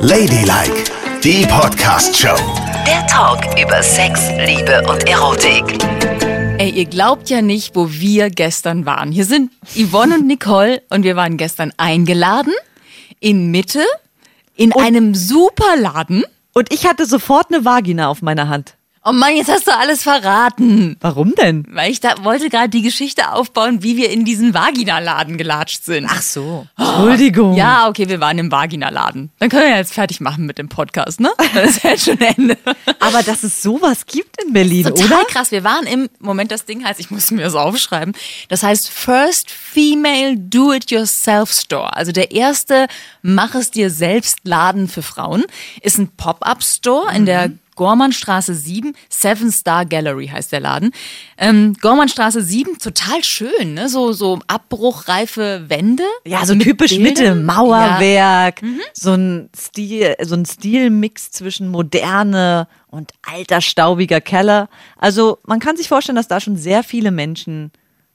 Ladylike, die Podcast-Show. Der Talk über Sex, Liebe und Erotik. Ey, ihr glaubt ja nicht, wo wir gestern waren. Hier sind Yvonne und Nicole und wir waren gestern eingeladen in Mitte in einem Superladen. Und ich hatte sofort eine Vagina auf meiner Hand. Oh Mann, jetzt hast du alles verraten. Warum denn? Weil ich da wollte gerade die Geschichte aufbauen, wie wir in diesen Vaginaladen gelatscht sind. Ach so. Entschuldigung. Ja, okay, wir waren im Vaginaladen. Dann können wir jetzt fertig machen mit dem Podcast, ne? Dann ist jetzt schon Ende. Aber dass es sowas gibt in Berlin, Total oder? krass. Wir waren im Moment, das Ding heißt, ich muss mir das aufschreiben. Das heißt First Female Do-It-Yourself Store. Also der erste Mach es dir selbst Laden für Frauen ist ein Pop-up Store in der Gormannstraße 7, Seven Star Gallery heißt der Laden. Ähm, Gormannstraße 7, total schön, ne? So, so abbruchreife Wände. Ja, so mit typisch Bildern. Mitte, Mauerwerk, Mhm. so ein Stil, so ein Stilmix zwischen moderne und alter staubiger Keller. Also man kann sich vorstellen, dass da schon sehr viele Menschen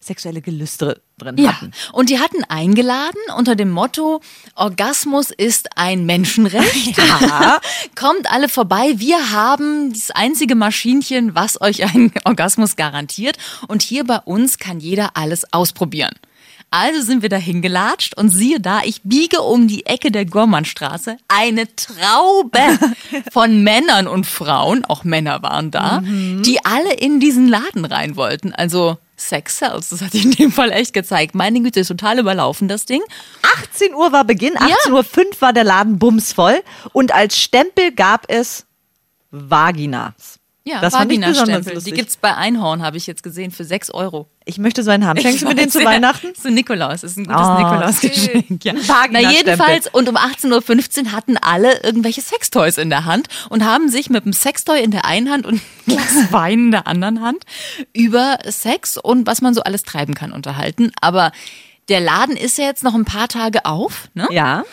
sexuelle Gelüste drin Ja, hatten. und die hatten eingeladen unter dem Motto, Orgasmus ist ein Menschenrecht. Ja. Kommt alle vorbei, wir haben das einzige Maschinchen, was euch einen Orgasmus garantiert. Und hier bei uns kann jeder alles ausprobieren. Also sind wir dahin gelatscht und siehe da, ich biege um die Ecke der Gormannstraße eine Traube von Männern und Frauen, auch Männer waren da, die alle in diesen Laden rein wollten. Also Sex Sells, das hat sich in dem Fall echt gezeigt. Meine Güte, ist total überlaufen, das Ding. 18 Uhr war Beginn, 18 Uhr 5 war der Laden bumsvoll und als Stempel gab es Vaginas. Ja, das fand ich besonders Vagina-Stempel. Die lustig. gibt's bei Einhorn, habe ich jetzt gesehen, für 6 Euro. Ich möchte so einen haben. Schenkst du mir den zu ja. Weihnachten? Das ist ein Nikolaus, das ist ein gutes Oh, Nikolausgeschenk. Ja. Na jedenfalls, und um 18.15 Uhr hatten alle irgendwelche Sextoys in der Hand und haben sich mit einem Sextoy in der einen Hand und ein Glas Wein in der anderen Hand über Sex und was man so alles treiben kann unterhalten. Aber der Laden ist ja jetzt noch ein paar Tage auf, ne? Ja.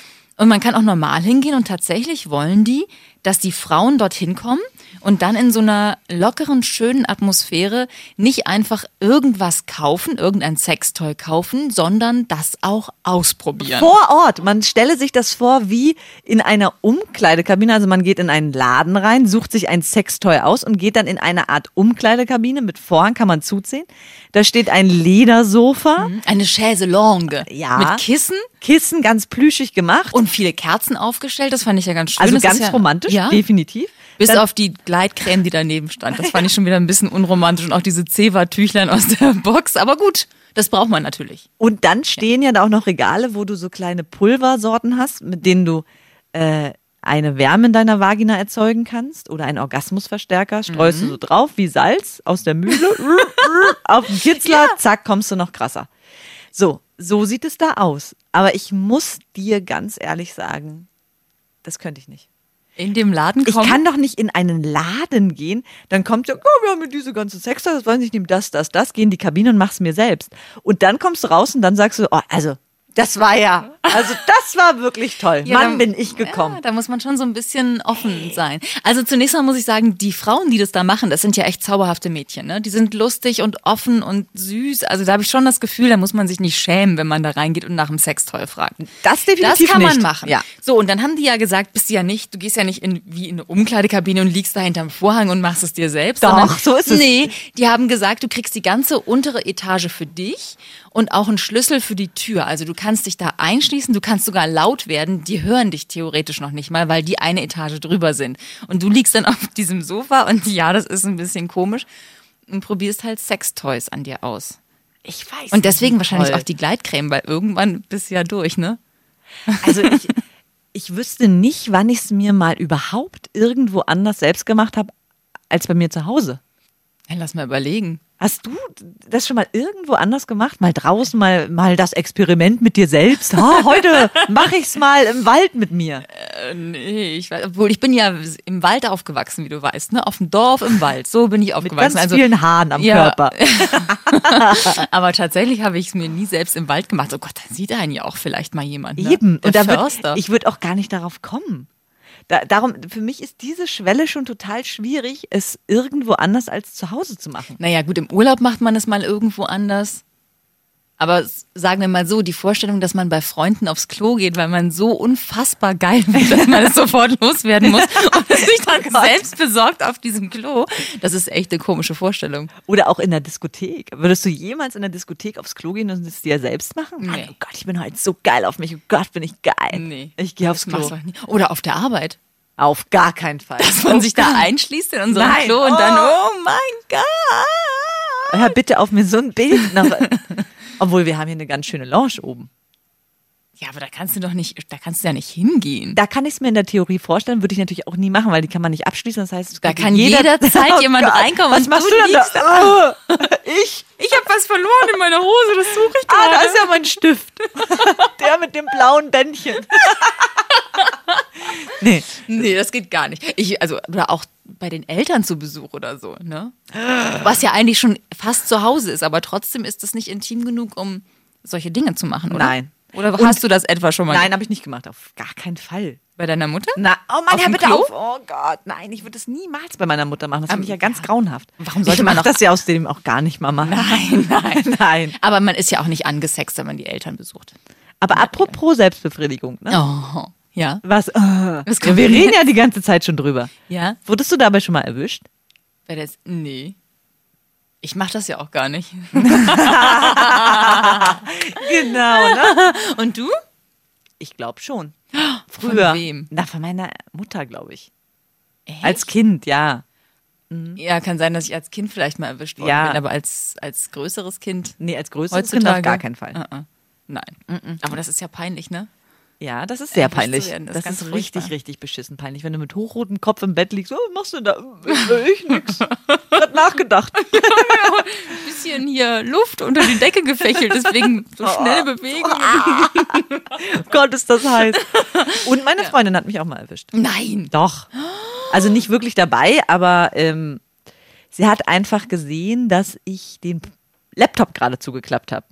Und man kann auch normal hingehen und tatsächlich wollen die, dass die Frauen dorthin kommen und dann in so einer lockeren, schönen Atmosphäre nicht einfach irgendwas kaufen, irgendein Sextoy kaufen, sondern das auch ausprobieren. Vor Ort. Man stelle sich das vor wie in einer Umkleidekabine. Also man geht in einen Laden rein, sucht sich ein Sextoy aus und geht dann in eine Art Umkleidekabine mit Vorhang, kann man zuziehen. Da steht ein Ledersofa, Eine Chaiselongue Ja. mit Kissen Kissen ganz plüschig gemacht. und viele Kerzen aufgestellt. Das fand ich ja ganz schön. also Das ganz ja, romantisch, Ja, definitiv. bis Dann- auf die Gleitcreme, die daneben stand. Das fand ich schon wieder ein bisschen unromantisch und auch diese Zewa-Tüchlein aus der Box. Aber gut, das braucht man natürlich. Und dann stehen ja da auch noch Regale, wo du so kleine Pulversorten hast, mit denen du äh, eine Wärme in deiner Vagina erzeugen kannst oder einen Orgasmusverstärker. Streust du so drauf wie Salz aus der Mühle auf den Kitzler, zack, kommst du noch krasser. So, so sieht es da aus. Aber ich muss dir ganz ehrlich sagen, das könnte ich nicht. In dem Laden Ich kommen. kann doch nicht in einen Laden gehen, dann kommt ja, oh, wir haben diese ganze Sex, das wollen Sie, ich nehme das, das, das, geh in die Kabine und mach's mir selbst. Und dann kommst du raus und dann sagst du, oh, also, das war ja, also das war wirklich toll. Ja, Mann, da- bin ich gekommen. Ja, da muss man schon so ein bisschen offen sein. Also zunächst mal muss ich sagen, die Frauen, die das da machen, das sind ja echt zauberhafte Mädchen. Ne? Die sind lustig und offen und süß. Also da habe ich schon das Gefühl, da muss man sich nicht schämen, wenn man da reingeht und nach dem Sextoy fragt. Das definitiv Das kann man nicht. machen. Ja. So, und dann haben die ja gesagt, bist du ja nicht, du gehst ja nicht in, wie in eine Umkleidekabine und liegst da hinterm Vorhang und machst es dir selbst. Doch, sondern, so ist es. Nee, die haben gesagt, du kriegst die ganze untere Etage für dich und auch einen Schlüssel für die Tür. Also du kannst dich da einschließen, du kannst sogar laut werden, die hören dich theoretisch noch nicht mal, weil die eine Etage drüber sind. Und du liegst dann auf diesem Sofa und ja, das ist ein bisschen komisch und probierst halt Sextoys an dir aus. Ich weiß. Und deswegen nicht, wahrscheinlich auch die Gleitcreme, weil irgendwann bist du ja durch, ne? Also ich, ich wüsste nicht, wann ich es mir mal überhaupt irgendwo anders selbst gemacht habe, als bei mir zu Hause. Ja, lass mal überlegen. Hast du das schon mal irgendwo anders gemacht? Mal draußen, mal, mal das Experiment mit dir selbst? Ha, heute mache ich's mal im Wald mit mir. Nee, ich weiß, obwohl ich bin ja im Wald aufgewachsen, wie du weißt, ne? Auf dem Dorf im Wald. So bin ich Mit aufgewachsen. ganz also, vielen Haaren am Ja. Körper. aber tatsächlich habe ich es mir nie selbst im Wald gemacht. Oh Gott, dann sieht einen ja auch vielleicht mal jemand. Ne? Eben. Der Und da würd, ich würde auch gar nicht darauf kommen. Da, darum, für mich ist diese Schwelle schon total schwierig, es irgendwo anders als zu Hause zu machen. naja, gut, im Urlaub macht man es mal irgendwo anders. Aber sagen wir mal so, die Vorstellung, dass man bei Freunden aufs Klo geht, weil man so unfassbar geil wird, dass man es sofort loswerden muss und sich dann selbst besorgt auf diesem Klo, das ist echt eine komische Vorstellung. Oder auch in der Diskothek. Würdest du jemals in der Diskothek aufs Klo gehen und es dir selbst machen? Nee. Mann, Oh Gott, ich bin heute so geil auf mich. Oh Gott, bin ich geil. Nee. Ich gehe aufs Klo. Oder auf der Arbeit. Auf gar keinen Fall. Dass man sich da einschließt in unserem Nein. Klo und dann, Oh. oh mein Gott. Hör bitte auf mir so ein Bild noch. Obwohl wir haben hier eine ganz schöne Lounge oben. Ja, aber da kannst du doch nicht, da kannst du ja nicht hingehen. Da kann ich es mir in der Theorie vorstellen, würde ich natürlich auch nie machen, weil die kann man nicht abschließen. Das heißt, Da kann jederzeit jemand reinkommen Was machst du du denn da? Oh, ich? Ich habe was verloren in meiner Hose, das suche ich Ah, da ist ja mein Stift. Der mit dem blauen Bändchen. nee. Nee, das geht gar nicht. Ich, also, oder auch bei den Eltern zu Besuch oder so, ne? Was ja eigentlich schon fast zu Hause ist, aber trotzdem ist es nicht intim genug, um solche Dinge zu machen, oder? Nein. Oder Und- hast du das etwa schon mal Nein, habe ich nicht gemacht. Auf gar keinen Fall. bei deiner Mutter? Na, oh Mann, hör dem bitte Klo? auf. Oh Gott, nein, ich würde das niemals bei meiner Mutter machen. Das finde ich ja ganz grauenhaft. Warum sollte ich man noch- das ja außerdem auch gar nicht mal machen. Nein, nein. Nein. Aber man ist ja auch nicht angesext, wenn man die Eltern besucht. Aber apropos Selbstbefriedigung, ne? Oh, ja. Was? Äh, Was ja, wir reden ja die ganze Zeit schon drüber. Ja? Wurdest du dabei schon mal erwischt? Wer das? Nee. Ich mache das ja auch gar nicht. Genau, ne? Und du? Ich glaube schon. Von Früher. wem? Na, von meiner Mutter, glaube ich. Echt? Als Kind, ja. Ja, kann sein, dass ich als Kind vielleicht mal erwischt worden Ja. bin, aber als, als größeres Kind Nee, als größeres Kind heutzutage auf gar keinen Fall. Uh-uh. Nein. Aber das ist ja peinlich, ne? Ja, das ist sehr peinlich. das das ist richtig, furchtbar. richtig beschissen peinlich. Wenn du mit hochrotem Kopf im Bett liegst, oh, was machst du da? Ich nix. Hat nachgedacht. Bisschen hier Luft unter die Decke gefächelt, deswegen so schnell bewegen. Gott, ist das heiß. Und meine Freundin hat mich auch mal erwischt. Nein. Doch. Also nicht wirklich dabei, aber ähm, sie hat einfach gesehen, dass ich den Laptop gerade zugeklappt habe.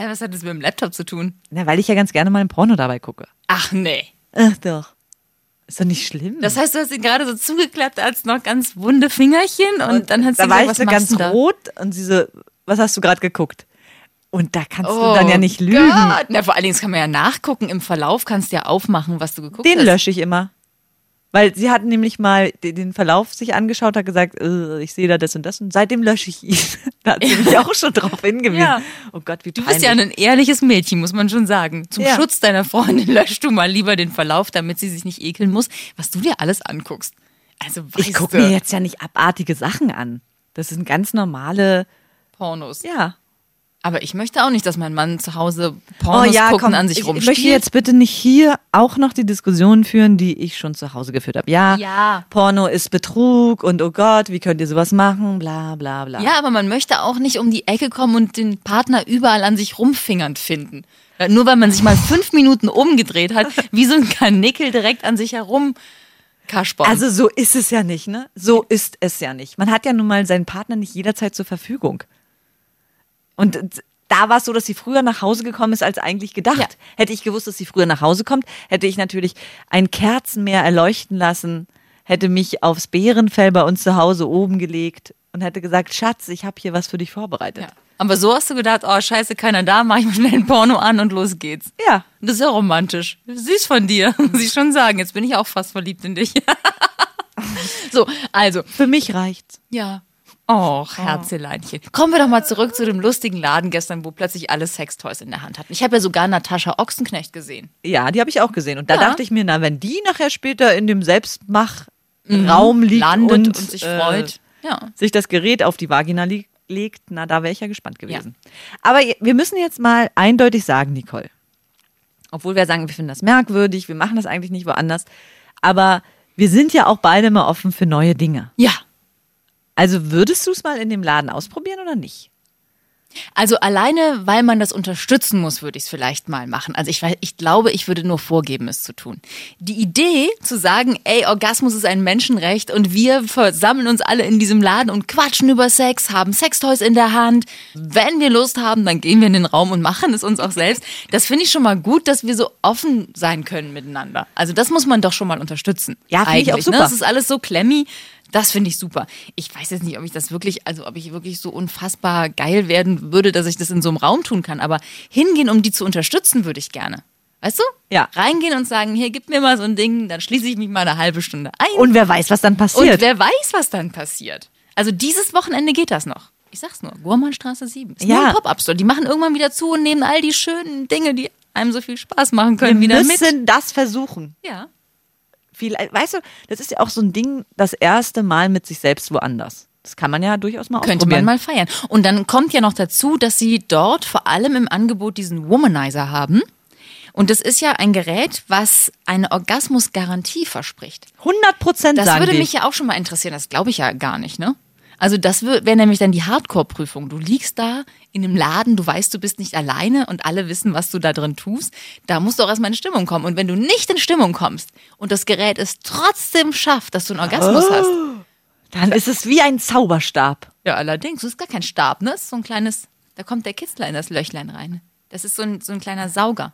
Hä, was hat das mit dem Laptop zu tun? Na, weil ich ja ganz gerne mal ein Porno dabei gucke. Ach nee. Ach doch. Ist doch nicht schlimm. Das heißt, du hast ihn gerade so zugeklappt als noch ganz wunde Fingerchen und, dann hat sie da war gesagt, ich was so ganz rot und sie so, was hast du gerade geguckt? Und da kannst Oh du dann ja nicht lügen. Gott. Na, vor allen Dingen kann man ja nachgucken. Im Verlauf kannst du ja aufmachen, was du geguckt Den hast. lösche ich immer. Weil sie hat nämlich mal den Verlauf sich angeschaut, hat gesagt, äh, ich sehe da das und das und seitdem lösche ich ihn. da hat sie mich auch schon drauf hingewiesen. Ja. Oh Gott, wie Du peinlich. bist ja ein ehrliches Mädchen, muss man schon sagen. Zum Ja. Schutz deiner Freundin löschst du mal lieber den Verlauf, damit sie sich nicht ekeln muss, was du dir alles anguckst. Also ich gucke du, mir jetzt ja nicht abartige Sachen an. Das sind ganz normale, Pornos. ja. Aber ich möchte auch nicht, dass mein Mann zu Hause Oh Pornos ja, gucken komm, an sich ich, ich rumspielt. möchte jetzt bitte nicht hier auch noch die Diskussion führen, die ich schon zu Hause geführt habe. Ja, Ja. Porno ist Betrug und oh Gott, wie könnt ihr sowas machen, bla bla bla. Ja, aber man möchte auch nicht um die Ecke kommen und den Partner überall an sich rumfingernd finden. Äh, Nur weil man sich mal fünf Minuten umgedreht hat, wie so ein Kanickel direkt an sich herum kaspern. Also so ist es ja nicht, ne? So ist es ja nicht. Man hat ja nun mal seinen Partner nicht jederzeit zur Verfügung. Und da war es so, dass sie früher nach Hause gekommen ist als eigentlich gedacht. Ja. Hätte ich gewusst, dass sie früher nach Hause kommt, hätte ich natürlich ein Kerzenmeer erleuchten lassen, hätte mich aufs Bärenfell bei uns zu Hause oben gelegt und hätte gesagt, Schatz, ich habe hier was für dich vorbereitet. ja. Aber so hast du gedacht, oh scheiße, keiner da, mach ich mal schnell ein Porno an und los geht's. Ja. Das ist ja romantisch. Süß von dir, muss ich schon sagen. Jetzt bin ich auch fast verliebt in dich. so, also, Für mich reicht's. ja. Och, Herzeleinchen. Kommen wir doch mal zurück zu dem lustigen Laden gestern, wo plötzlich alle Sextoys in der Hand hatten. Ich habe ja sogar Natascha Ochsenknecht gesehen. Ja, die habe ich auch gesehen. Und da Ja. dachte ich mir, na, wenn die nachher später in dem Selbstmachraum liegt Landet und, und, sich äh, freut. Ja. sich das Gerät auf die Vagina li legt, na, da wäre ich ja gespannt gewesen. Aber je- wir müssen jetzt mal eindeutig sagen, Nicole. Obwohl wir sagen, wir finden das merkwürdig, wir machen das eigentlich nicht woanders. Aber wir sind ja auch beide mal offen für neue Dinge. Ja. Also würdest du es mal in dem Laden ausprobieren oder nicht? Also alleine, weil man das unterstützen muss, würde ich es vielleicht mal machen. Also ich, ich glaube, ich würde nur vorgeben, es zu tun. Die Idee zu sagen, ey, Orgasmus ist ein Menschenrecht und wir versammeln uns alle in diesem Laden und quatschen über Sex, haben Sextoys in der Hand. Wenn wir Lust haben, dann gehen wir in den Raum und machen es uns auch selbst. Das finde ich schon mal gut, dass wir so offen sein können miteinander. Also das muss man doch schon mal unterstützen. Ja, finde ich auch Eigentlich, super. Ne? Das ist alles so klemmy. Das finde ich super. Ich weiß jetzt nicht, ob ich das wirklich, also ob ich wirklich so unfassbar geil werden würde, dass ich das in so einem Raum tun kann. Aber hingehen, um die zu unterstützen, würde ich gerne. Weißt du? Ja. Reingehen und sagen, hier, gib mir mal so ein Ding, dann schließe ich mich mal eine halbe Stunde ein. Und wer weiß, was dann passiert. Und wer weiß, was dann passiert. Also dieses Wochenende geht das noch. Ich sag's nur, Gurmannstraße 7. Ist Ja. ein Pop-Up-Store. Die machen irgendwann wieder zu und nehmen all die schönen Dinge, die einem so viel Spaß machen können, wir wieder müssen mit. das versuchen. Ja. Vielleicht, weißt du, das ist ja auch so ein Ding, das erste Mal mit sich selbst woanders. Das kann man ja durchaus mal Könnte man mal feiern. Und dann kommt ja noch dazu, dass sie dort vor allem im Angebot diesen Womanizer haben. Und das ist ja ein Gerät, was eine Orgasmusgarantie verspricht. 100 Prozent Das würde mich ja auch schon mal interessieren. Das glaube ich ja gar nicht, ne? Also das wäre nämlich dann die Hardcore-Prüfung. Du liegst da in einem Laden, du weißt, du bist nicht alleine und alle wissen, was du da drin tust. Da musst du auch erstmal in Stimmung kommen. Und wenn du nicht in Stimmung kommst und das Gerät es trotzdem schafft, dass du einen Orgasmus Oh. hast, Dann ist es wie ein Zauberstab. Ja, allerdings. Das ist gar kein Stab, ne? Das ist so ein kleines, da kommt der Kitzler in das Löchlein rein. Das ist so ein, so ein kleiner Sauger.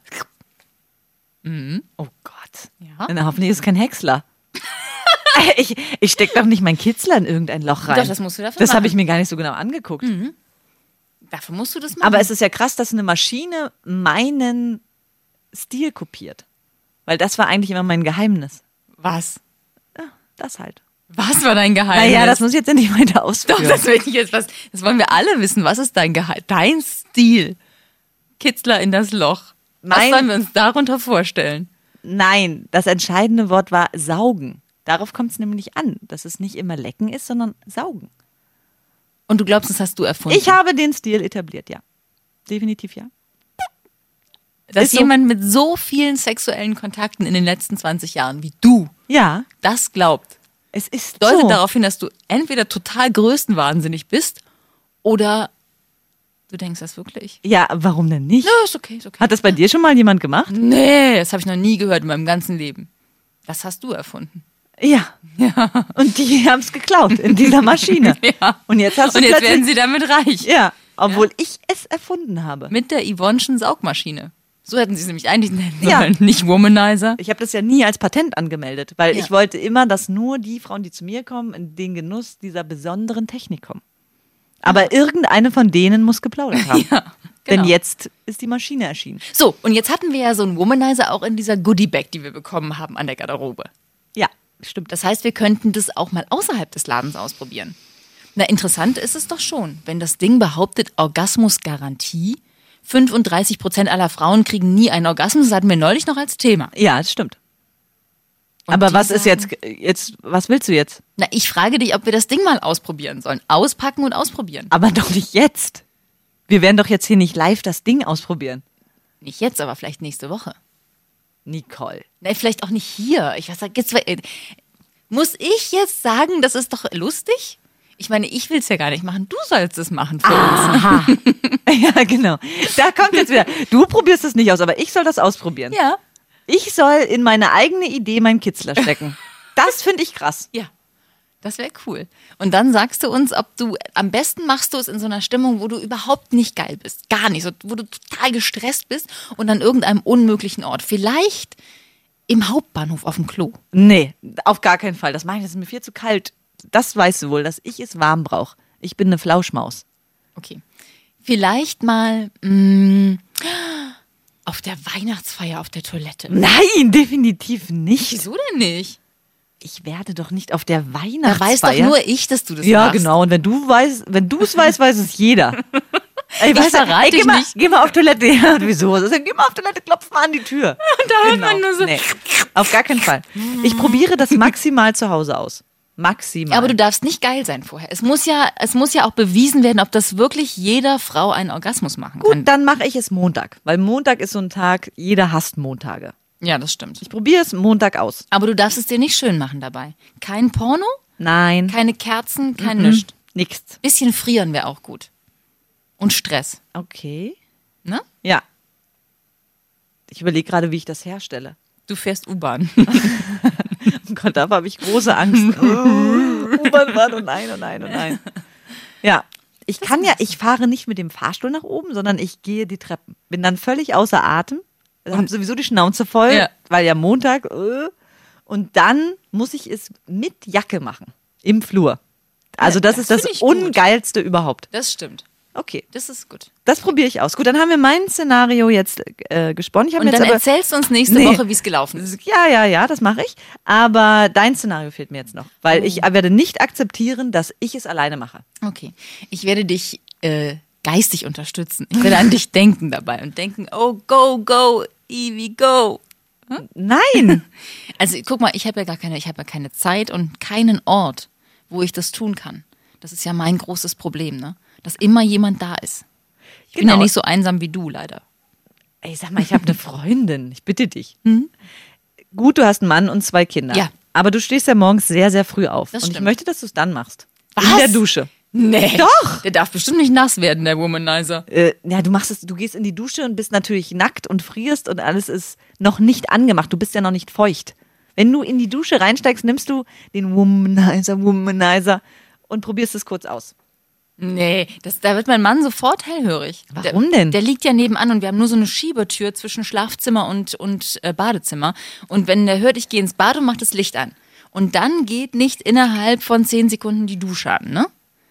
Oh Gott. Ja. Na, hoffentlich ist es kein Häcksler. ich ich stecke doch nicht mein Kitzler in irgendein Loch rein. Doch, das musst du dafür Das habe ich mir gar nicht so genau angeguckt. Dafür musst du das machen. Aber es ist ja krass, dass eine Maschine meinen Stil kopiert. Weil das war eigentlich immer mein Geheimnis. was? Das halt. Was war dein Geheimnis? Naja, das muss ich jetzt endlich weiter Doch, ausführen. das will ich jetzt was. Das wollen wir alle wissen. Was ist dein Geheimnis? Dein Stil. Kitzler in das Loch. Was Mein- sollen wir uns darunter vorstellen? Nein, das entscheidende Wort war saugen. Darauf kommt es nämlich an, dass es nicht immer lecken ist, sondern saugen. Und du glaubst, das hast du erfunden? Ich habe den Stil etabliert, ja. Definitiv ja. Dass ist so. jemand mit so vielen sexuellen Kontakten in den letzten 20 Jahren wie du Ja, das glaubt, es ist deutet so. darauf hin, dass du entweder total größenwahnsinnig bist oder du denkst das wirklich. Ja, warum denn nicht? Ja, ist okay, ist okay. Hat das bei dir schon mal jemand gemacht? Nee, das habe ich noch nie gehört in meinem ganzen Leben. Das hast du erfunden. Ja. Und die haben es geklaut in dieser Maschine. Ja. Und jetzt hast du Und jetzt werden sie damit reich. Ja, obwohl ich es erfunden habe. Mit der Yvonne'schen Saugmaschine. So hätten sie es nämlich eigentlich nennen Ja. sollen. Nicht Womanizer. Ich habe das ja nie als Patent angemeldet, weil Ja. ich wollte immer, dass nur die Frauen, die zu mir kommen, in den Genuss dieser besonderen Technik kommen. Aber irgendeine von denen muss geplaudert haben. Ja, genau. Denn jetzt ist die Maschine erschienen. So, und jetzt hatten wir ja so einen Womanizer auch in dieser Goodie-Bag, die wir bekommen haben an der Garderobe. Stimmt. Das heißt, wir könnten das auch mal außerhalb des Ladens ausprobieren. Na, interessant ist es doch schon, wenn das Ding behauptet, Orgasmusgarantie. 35 Prozent aller Frauen kriegen nie einen Orgasmus. Das hatten wir neulich noch als Thema. Ja, das stimmt. Und Aber was ist sagen- jetzt, jetzt, was willst du jetzt? Na, ich frage dich, ob wir das Ding mal ausprobieren sollen. Auspacken und ausprobieren. Aber doch nicht jetzt. Wir werden doch jetzt hier nicht live das Ding ausprobieren. Nicht jetzt, aber vielleicht nächste Woche. Nicole. Nein, vielleicht auch nicht hier. Ich weiß, jetzt, äh, muss ich jetzt sagen, das ist doch lustig? Ich meine, ich will es ja gar nicht machen. Du sollst es machen für Ah. uns. Ja, genau. Da kommt jetzt wieder. Du probierst es nicht aus, aber ich soll das ausprobieren. Ja. Ich soll in meine eigene Idee meinen Kitzler stecken. Das finde ich krass. Ja. Das wäre cool. Und dann sagst du uns, ob du, am besten machst du es in so einer Stimmung, wo du überhaupt nicht geil bist. Gar nicht. So, wo du total gestresst bist und an irgendeinem unmöglichen Ort. Vielleicht im Hauptbahnhof auf dem Klo. Nee, auf gar keinen Fall. Das mache ich, das ist mir viel zu kalt. Das weißt du wohl, dass ich es warm brauche. Ich bin eine Flauschmaus. Okay. Vielleicht mal mh, auf der Weihnachtsfeier auf der Toilette. Nein, definitiv nicht. Wieso denn nicht? Ich werde doch nicht auf der Da Weihnachtsfeier. weiß doch nur ich, dass du das Ja, machst. genau. Und wenn du weißt, wenn du es weißt, weiß es jeder. Ey, Ich du, verrate ey, geh mal, nicht. Geh mal auf Toilette. Ja, wieso? Denn? Geh mal auf Toilette, klopf mal an die Tür. Da hört man nur so. Nee, auf gar keinen Fall. Ich probiere das maximal zu Hause aus. Maximal. Aber du darfst nicht geil sein vorher. Es muss ja, es muss ja auch bewiesen werden, ob das wirklich jeder Frau einen Orgasmus machen kann. Gut, dann mache ich es Montag. Weil Montag ist so ein Tag, jeder hasst Montage. Ja, das stimmt. Ich probiere es Montag aus. Aber du darfst es dir nicht schön machen dabei. Kein Porno, Nein. keine Kerzen, kein Mhm. Nischt. Nix. Bisschen frieren wäre auch gut. Und Stress. Okay. Ne? Ja. Ich überlege gerade, wie ich das herstelle. Du fährst U-Bahn. Oh Gott, da habe ich große Angst. U-Bahn-Bahn, oh nein, oh nein, oh nein. Ja, ich kann ja, ich fahre nicht mit dem Fahrstuhl nach oben, sondern ich gehe die Treppen. Bin dann völlig außer Atem, habe sowieso die Schnauze voll, Ja. weil ja Montag. Äh, und dann muss ich es mit Jacke machen. im Flur. Also das, das ist das ich gut. Ungeilste überhaupt. Das stimmt. Okay, Das ist gut. das probiere ich aus. Gut, dann haben wir mein Szenario jetzt äh, gesponnen. Ich Und dann erzählst du uns nächste Nee. Woche, wie es gelaufen ist. Ja, ja, ja, das mache ich. Aber dein Szenario fehlt mir jetzt noch, weil ich Oh. werde nicht akzeptieren, dass ich es alleine mache. Okay. Ich werde dich äh, geistig unterstützen. Ich werde an dich denken dabei und denken, oh, go, go, Evie, go. Nein! Also guck mal, ich habe ja gar keine, ich habe ja keine Zeit und keinen Ort, wo ich das tun kann. Das ist ja mein großes Problem, ne? Dass immer jemand da ist. Ich bin ja Genau. nicht so einsam wie du, leider. Ey, sag mal, ich habe eine Freundin. Ich bitte dich. Gut, du hast einen Mann und zwei Kinder. Ja. Aber du stehst ja morgens sehr, sehr früh auf. Das und ich stimmt. möchte, dass du es dann machst. In Was? der Dusche. Nee. Doch. Der darf bestimmt nicht nass werden, der Womanizer. Äh, ja, du machst es, du gehst in die Dusche und bist natürlich nackt und frierst und alles ist noch nicht angemacht. Du bist ja noch nicht feucht. Wenn du in die Dusche reinsteigst, nimmst du den Womanizer, Womanizer und probierst es kurz aus. Nee, das, da wird mein Mann sofort hellhörig. Warum der, denn? Der liegt ja nebenan und wir haben nur so eine Schiebetür zwischen Schlafzimmer und, und äh, Badezimmer. Und wenn der hört, ich gehe ins Bad und macht das Licht an. Und dann geht nicht innerhalb von zehn Sekunden die Dusche an, ne?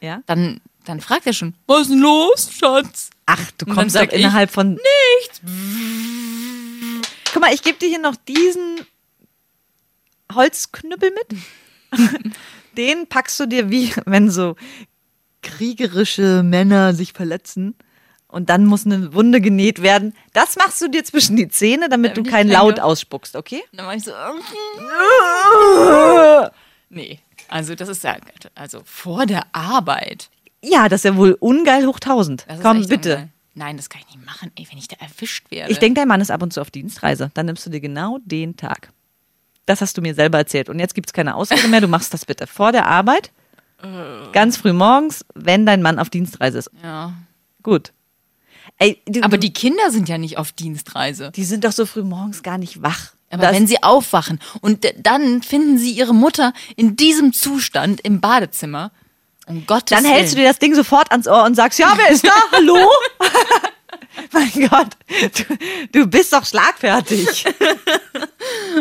Ja? Dann, dann fragt er schon, was ist denn los, Schatz? Ach, du Und kommst doch sag ich, innerhalb von. Nichts. Guck mal, ich gebe dir hier noch diesen Holzknüppel mit. Den packst du dir wie, wenn so kriegerische Männer sich verletzen und dann muss eine Wunde genäht werden. Das machst du dir zwischen die Zähne, damit du Damit ich kein keine- Laut ausspuckst, okay? Dann war ich so, nee. Also das ist ja, also vor der Arbeit. Ja, das ist ja wohl ungeil hoch 1000. Das ist Komm, bitte. ungeil. Nein, das kann ich nicht machen, ey, wenn ich da erwischt werde. Ich denke, dein Mann ist ab und zu auf Dienstreise. Dann nimmst du dir genau den Tag. Das hast du mir selber erzählt. Und jetzt gibt es keine Ausrede mehr. Du machst das bitte vor der Arbeit. Ganz früh morgens, wenn dein Mann auf Dienstreise ist. ja. Gut. Ey, du, Aber die Kinder sind ja nicht auf Dienstreise. die sind doch so früh morgens gar nicht wach. Aber wenn sie aufwachen und dann finden sie ihre Mutter in diesem Zustand im Badezimmer, um Gottes dann hältst du Willen. dir das Ding sofort ans Ohr und sagst, ja, wer ist da? Hallo? mein Gott, du, du bist doch schlagfertig.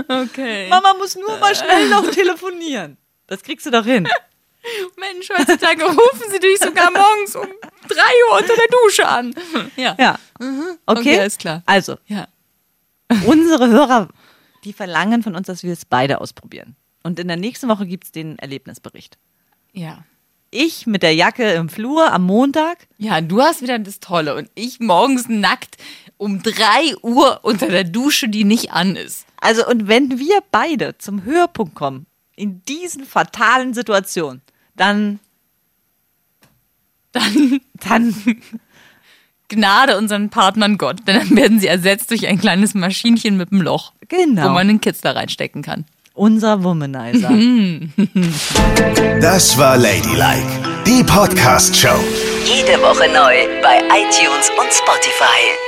Okay. Mama muss nur mal schnell noch telefonieren. Das kriegst du doch hin. Mensch, heutzutage rufen sie dich sogar morgens um 3 Uhr unter der Dusche an. Ja. Ja. Okay, Okay, alles klar. Also, Ja. unsere Hörer, die verlangen von uns, dass wir es beide ausprobieren. Und in der nächsten Woche gibt es den Erlebnisbericht. Ja. Ich mit der Jacke im Flur am Montag. Ja, du hast wieder das Tolle und ich morgens nackt um 3 Uhr unter der Dusche, die nicht an ist. Also, und wenn wir beide zum Höhepunkt kommen, in diesen fatalen Situationen, dann, Dann dann, Gnade unseren Partnern Gott, denn dann werden sie ersetzt durch ein kleines Maschinchen mit einem Loch, genau, wo man einen Kitzler reinstecken kann. unser Womanizer. Das war Ladylike, die Podcast-Show. Jede Woche neu bei iTunes und Spotify.